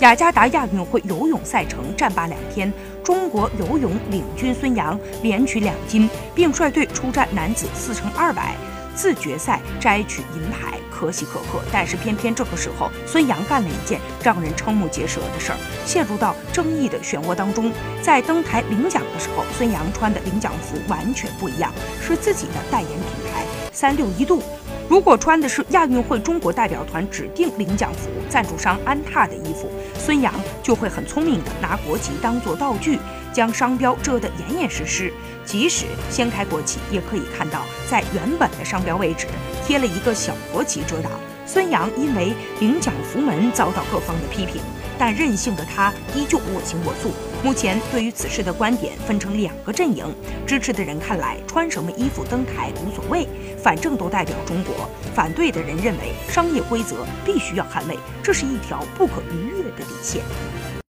雅加达亚运会游泳赛程战罢两天，中国游泳领军孙杨连取两金，并率队出战男子四乘二百自决赛摘取银牌，可喜可贺。但是偏偏这个时候，孙杨干了一件让人瞠目结舌的事儿，陷入到争议的漩涡当中。在登台领奖的时候，孙杨穿的领奖服完全不一样，是自己的代言品牌三六一度。如果穿的是亚运会中国代表团指定领奖服，赞助商安踏的衣服，孙杨就会很聪明的拿国旗当做道具，将商标遮得严严实实。即使掀开国旗，也可以看到在原本的商标位置贴了一个小国旗遮挡。孙杨因为领奖服门遭到各方的批评，但任性的他依旧我行我素。目前对于此事的观点分成两个阵营，支持的人看来穿什么衣服登台无所谓，反正都代表中国；反对的人认为商业规则必须要捍卫，这是一条不可逾越的底线。